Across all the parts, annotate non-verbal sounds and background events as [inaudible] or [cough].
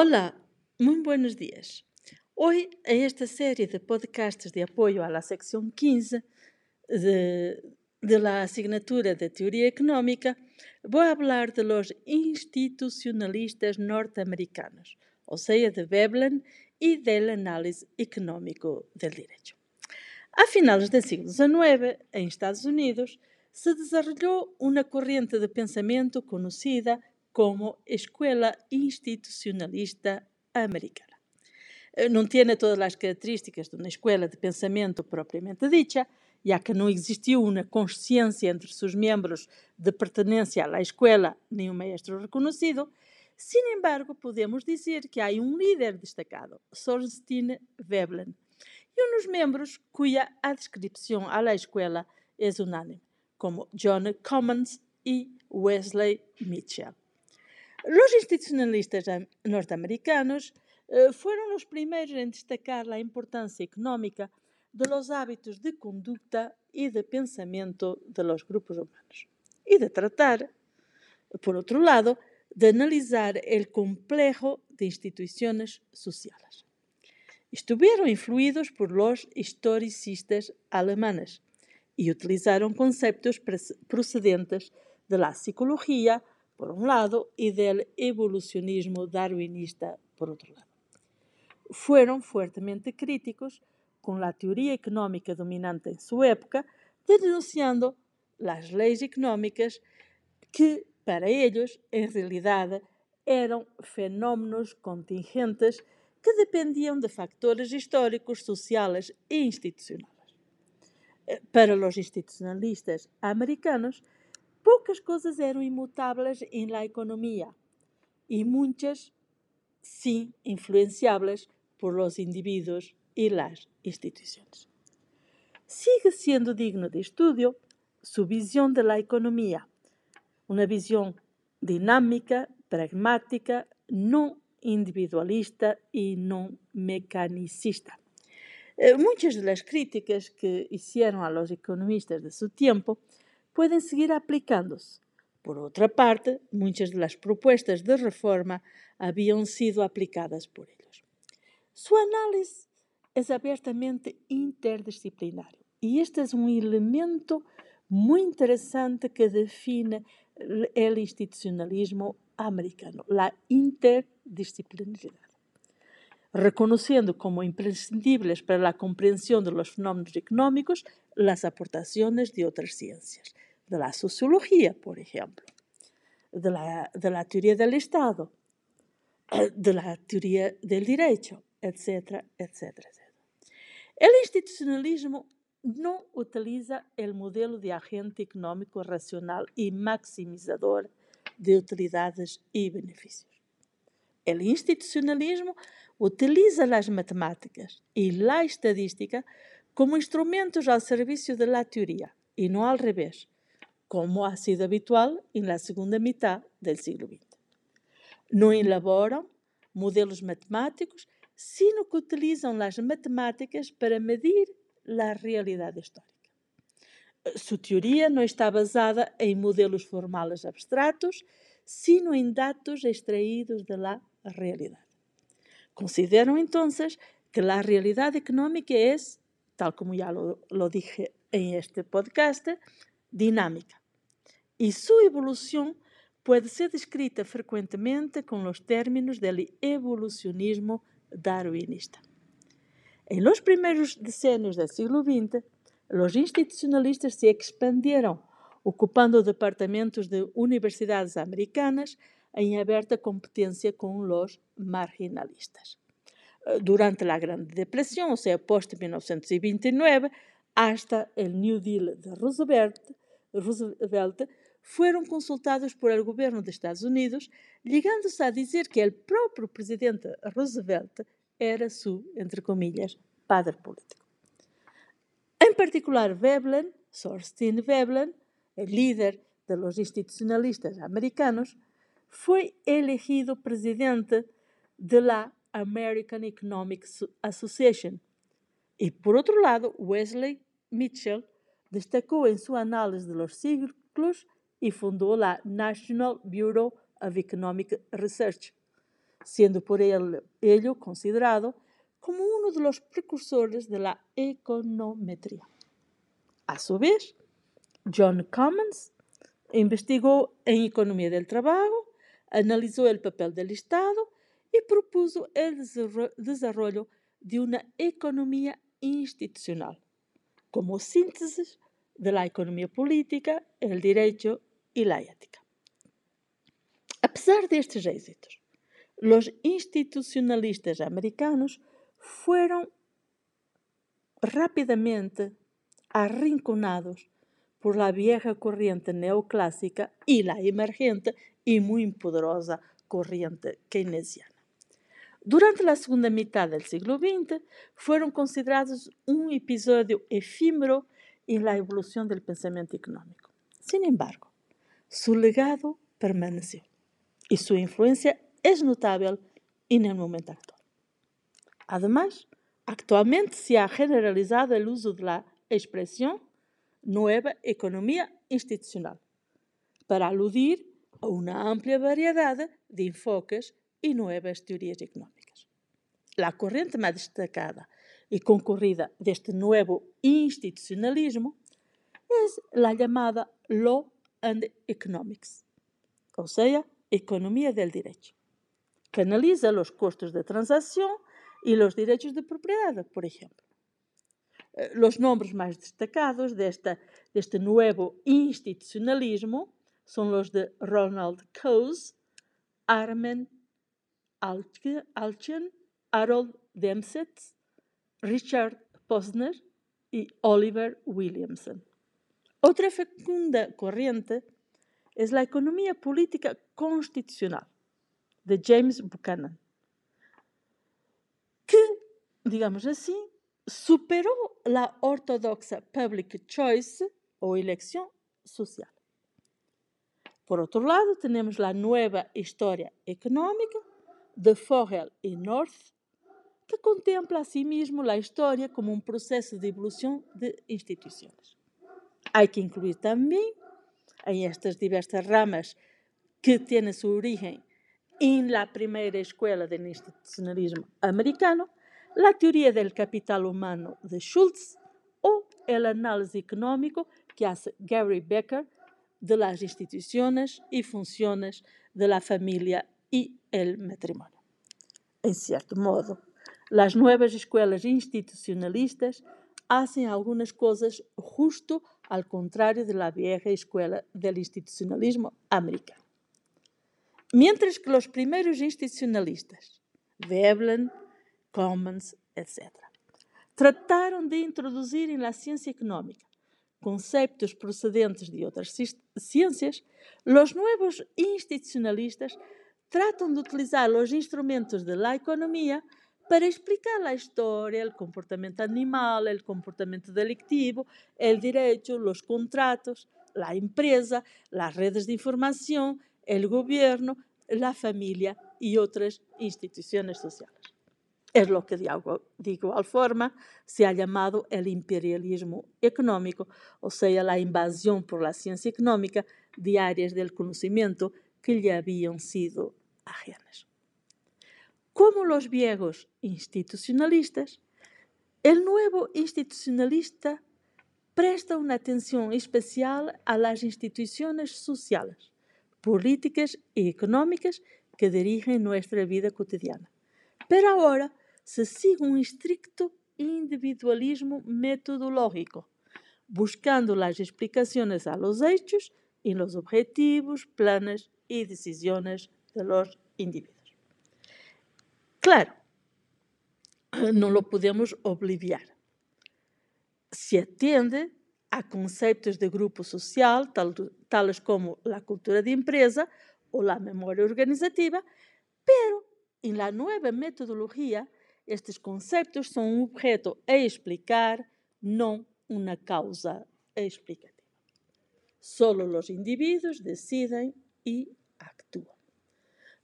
Hola, muy buenos días. Hoy en esta de podcasts de apoyo a la sección 15 de, de, la asignatura de Teoría Económica, voy a hablar de los institucionalistas norteamericanos, o sea, de Veblen y del análisis económico del derecho. A finales del siglo XIX, en Estados Unidos, se desarrolló una corriente de pensamiento conocida como escuela institucionalista americana. Eh, não tinha todas as características de uma escola de pensamento propriamente dita, já que não existiu uma consciência entre seus membros de pertenência à escola nem um maestro reconhecido, sin embargo, podemos dizer que há um líder destacado, Sorstein Veblen, e um dos membros cuja descrição à escola é unânime, como John Commons e Wesley Mitchell. Los institucionalistas norteamericanos eh, fueron los primeros en destacar la importancia económica de los hábitos de conducta y de pensamiento de los grupos humanos y de tratar, por otro lado, de analizar el complejo de instituciones sociales. Estuvieron influidos por los historicistas alemanes y utilizaron conceptos procedentes de la psicología, por un lado, y del evolucionismo darwinista, por otro lado. Fueron fuertemente críticos con la teoría económica dominante en su época, denunciando las leyes económicas que, para ellos, en realidad, eran fenómenos contingentes que dependían de factores históricos, sociales e institucionales. Eh, para los institucionalistas americanos, Poucas coisas eram imutáveis em la economia e muitas, sim, influenciáveis por los indivíduos e las instituições. Sigue sendo digno de estudio su visión de la economía, una visión dinámica, pragmática, no individualista y no mecanicista. Eh, muchas de las críticas que hicieron a los economistas de su tiempo pueden seguir aplicándose. Por otra parte, muchas de las propuestas de reforma habían sido aplicadas por ellos. Su análisis es abiertamente interdisciplinario y este es un elemento muy interesante que define el institucionalismo americano, la interdisciplinaridad reconociendo como imprescindibles para la comprensión de los fenómenos económicos las aportaciones de otras ciencias, de la sociología, por ejemplo, de la, teoría del Estado, [clears throat] de la teoría del derecho, etcétera, etcétera, etcétera. El institucionalismo no utiliza el modelo de agente económico racional y maximizador de utilidades y beneficios. El institucionalismo utiliza as matemáticas e a estadística como instrumentos ao serviço da teoria e não ao revés, como ha sido habitual na segunda metade do século XX. Não elaboram modelos matemáticos, sino que utilizam as matemáticas para medir a realidade histórica. Sua teoria não está basada em modelos formais abstratos, sino em dados extraídos da realidad. Consideran entonces que la realidad económica es, tal como ya lo, lo dije en este podcast, dinámica y su evolución puede ser descrita frecuentemente con los términos del evolucionismo darwinista. En los primeros decenios del siglo XX, los institucionalistas se expandieron, ocupando departamentos de universidades americanas en abierta competencia con los marginalistas. Durante la Gran Depresión, o sea, post-1929, hasta el New Deal de Roosevelt, Roosevelt fueron consultados por el gobierno de Estados Unidos, llegándose a decir que el propio presidente Roosevelt era su, entre comillas, padre político. En particular, Veblen, Thorstein Veblen, líder de los institucionalistas americanos, fue elegido presidente de la American Economic Association. Y por otro lado, Wesley Mitchell destacó en su análisis de los ciclos y fundó la National Bureau of Economic Research. siendo por ello considerado como uno de los precursores de la econometría. A su vez, John Commons investigó en economía del trabajo, analizó el papel del Estado y propuso el desarrollo de una economía institucional como síntesis de la economía política, el derecho y la ética. A pesar de estos éxitos, los institucionalistas americanos fueron rápidamente arrinconados por la vieja corriente neoclásica y la emergente y muy poderosa corriente keynesiana. Durante la segunda mitad del siglo XX, fueron considerados un episodio efímero en la evolución del pensamiento económico. Sin embargo, su legado permaneció y su influencia es notable en el momento actual. Además, actualmente se ha generalizado el uso de la expresión nueva economía institucional para aludir a una amplia variedad de enfoques y nuevas teorías económicas. La corriente más destacada y concurrida de este nuevo institucionalismo es la llamada Law and Economics, o sea, economía del derecho, que analiza los costos de transacción y los derechos de propiedad, por ejemplo. Eh, los nombres más destacados de, esta, de este nuevo institucionalismo son los de Ronald Coase, Armen Alchian, Harold Dempsey, Richard Posner y Oliver Williamson. Otra fecunda corriente es la economía política constitucional de James Buchanan, que, digamos así, superó la ortodoxa public choice o elección social. Por otro lado, tenemos la nueva historia económica de Forel y North, que contempla asimismo la historia como un proceso de evolución de instituciones. Hay que incluir también en estas diversas ramas que tienen su origen en la primera escuela del institucionalismo americano, la teoría del capital humano de Schultz o el análisis económico que hace Gary Becker de las instituciones y funciones de la familia y el matrimonio. En cierto modo, las nuevas escuelas institucionalistas hacen algunas cosas justo al contrario de la vieja escuela del institucionalismo americano. Mientras que los primeros institucionalistas, Veblen, Commons, etc., trataron de introducir en la ciencia económica conceptos procedentes de outras ciências, os novos institucionalistas tratam de utilizar os instrumentos da economia para explicar a história, o comportamento animal, o comportamento delictivo, o direito, os contratos, a empresa, as redes de informação, o governo, a família e outras instituições sociais. Es lo que de, igual forma se ha llamado el imperialismo económico, o sea, la invasión por la ciencia económica de áreas del conocimiento que le habían sido ajenas. Como los viejos institucionalistas, el nuevo institucionalista presta una atención especial a las instituciones sociales, políticas y económicas que dirigen nuestra vida cotidiana. Pero ahora se sigue un estricto individualismo metodológico, buscando las explicaciones a los hechos y los objetivos, planes y decisiones de los individuos. Claro, no lo podemos obliviar. Se atiende a conceptos de grupo social, tal, tales como la cultura de empresa o la memoria organizativa, pero en la nueva metodología, estes conceptos son un objeto a explicar, no una causa explicativa. Solo los individuos deciden y actúan.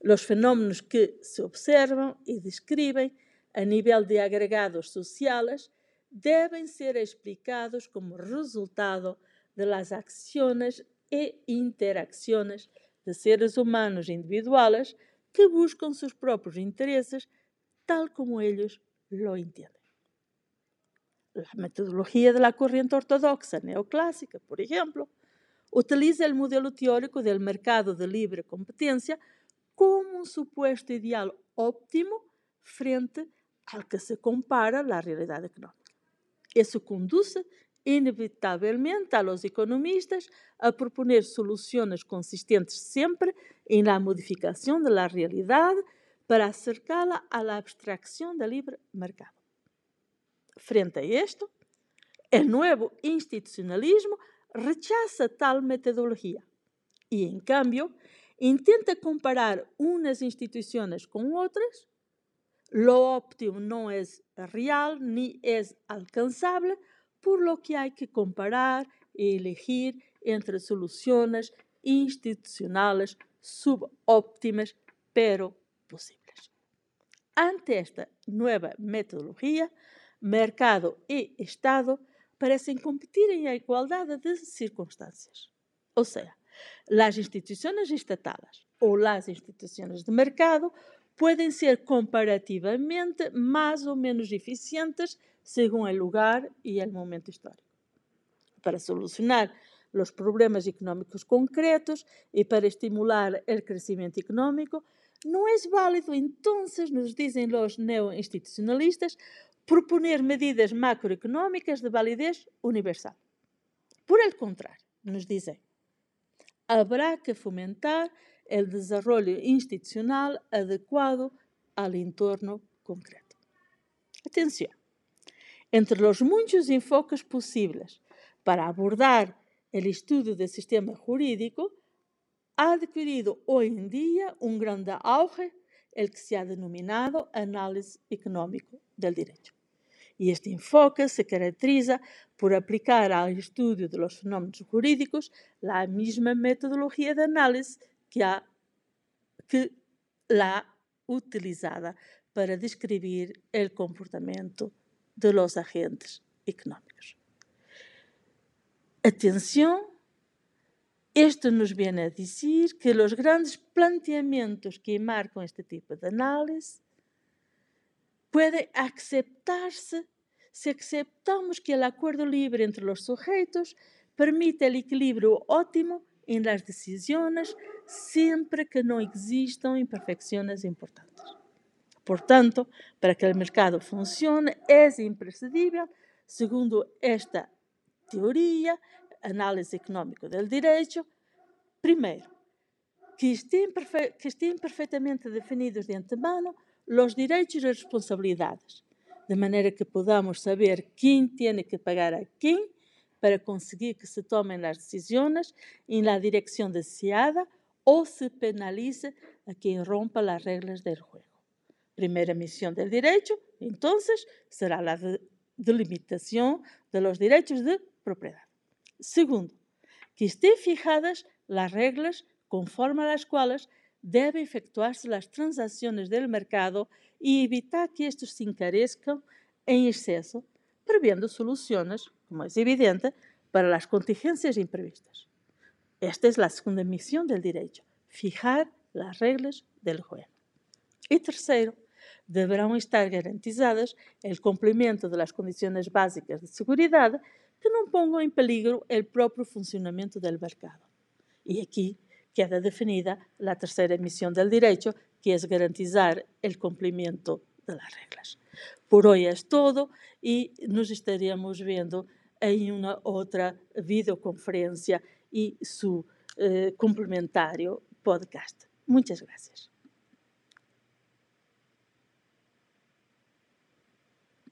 Los fenómenos que se observan y describen a nivel de agregados sociales deben ser explicados como resultado de las acciones e interacciones de seres humanos individuales que buscan sus propios intereses tal como ellos lo entienden. La metodología de la corriente ortodoxa neoclásica, por ejemplo, utiliza el modelo teórico del mercado de libre competencia como un supuesto ideal óptimo frente al que se compara la realidad económica. Eso conduce inevitablemente a los economistas a proponer soluciones consistentes siempre en la modificación de la realidad para acercarla a la abstracción del libre mercado. Frente a esto, el nuevo institucionalismo rechaza tal metodología y, en cambio, intenta comparar unas instituciones con otras. Lo óptimo no es real ni es alcanzable, por lo que hay que comparar y elegir entre soluciones institucionales subóptimas, pero posibles. Ante esta nueva metodología, mercado y Estado parecen competir en igualdad de circunstancias. O sea, las instituciones estatales o las instituciones de mercado pueden ser comparativamente más o menos eficientes según el lugar y el momento histórico. Para solucionar los problemas económicos concretos y para estimular el crecimiento económico, no es válido entonces, nos los neoinstitucionalistas, proponer medidas macroeconómicas de validez universal. Por el contrario, nos dicen, habrá que fomentar el desarrollo institucional adecuado al entorno concreto. Atención, entre los muchos enfoques posibles para abordar el estudio del sistema jurídico, ha adquirido hoy en día un gran auge el que se ha denominado análisis económico derecho. Y este enfoque se caracteriza por aplicar al estudio de los fenómenos jurídicos la misma metodología de análisis que, que la utilizada para describir el comportamiento de los agentes económicos. Atención, esto nos viene a decir que los grandes planteamientos que marcan este tipo de análisis puede aceptarse si aceptamos que el acuerdo libre entre los sujetos permite el equilibrio óptimo en las decisiones siempre que no existan imperfecciones importantes. Por tanto, para que el mercado funcione es imprescindible, segundo esta teoría, análisis económico del derecho, primero, que estén, que estén perfectamente definidos de antemano los derechos y responsabilidades, de manera que podamos saber quién tiene que pagar a quién para conseguir que se tomen las decisiones en la dirección deseada o se penalice a quien rompa las reglas del juego. Primera misión del derecho, entonces, será la delimitación de los derechos de propiedad. Segundo, que estén fijadas las reglas conforme a las cuales deben efectuarse las transacciones del mercado y evitar que estos se encarezcan en exceso, previendo soluciones, como es evidente, para las contingencias imprevistas. Esta es la segunda misión del derecho, fijar las reglas del juego. Y tercero, deberán estar garantizadas el cumplimiento de las condiciones básicas de seguridad que no pongan en peligro el propio funcionamiento del mercado. Y aquí queda definida la tercera misión del derecho, que es garantizar el cumplimiento de las reglas. Por hoy es todo y nos estaríamos viendo en una otra videoconferencia y su eh, complementario podcast. Muchas gracias.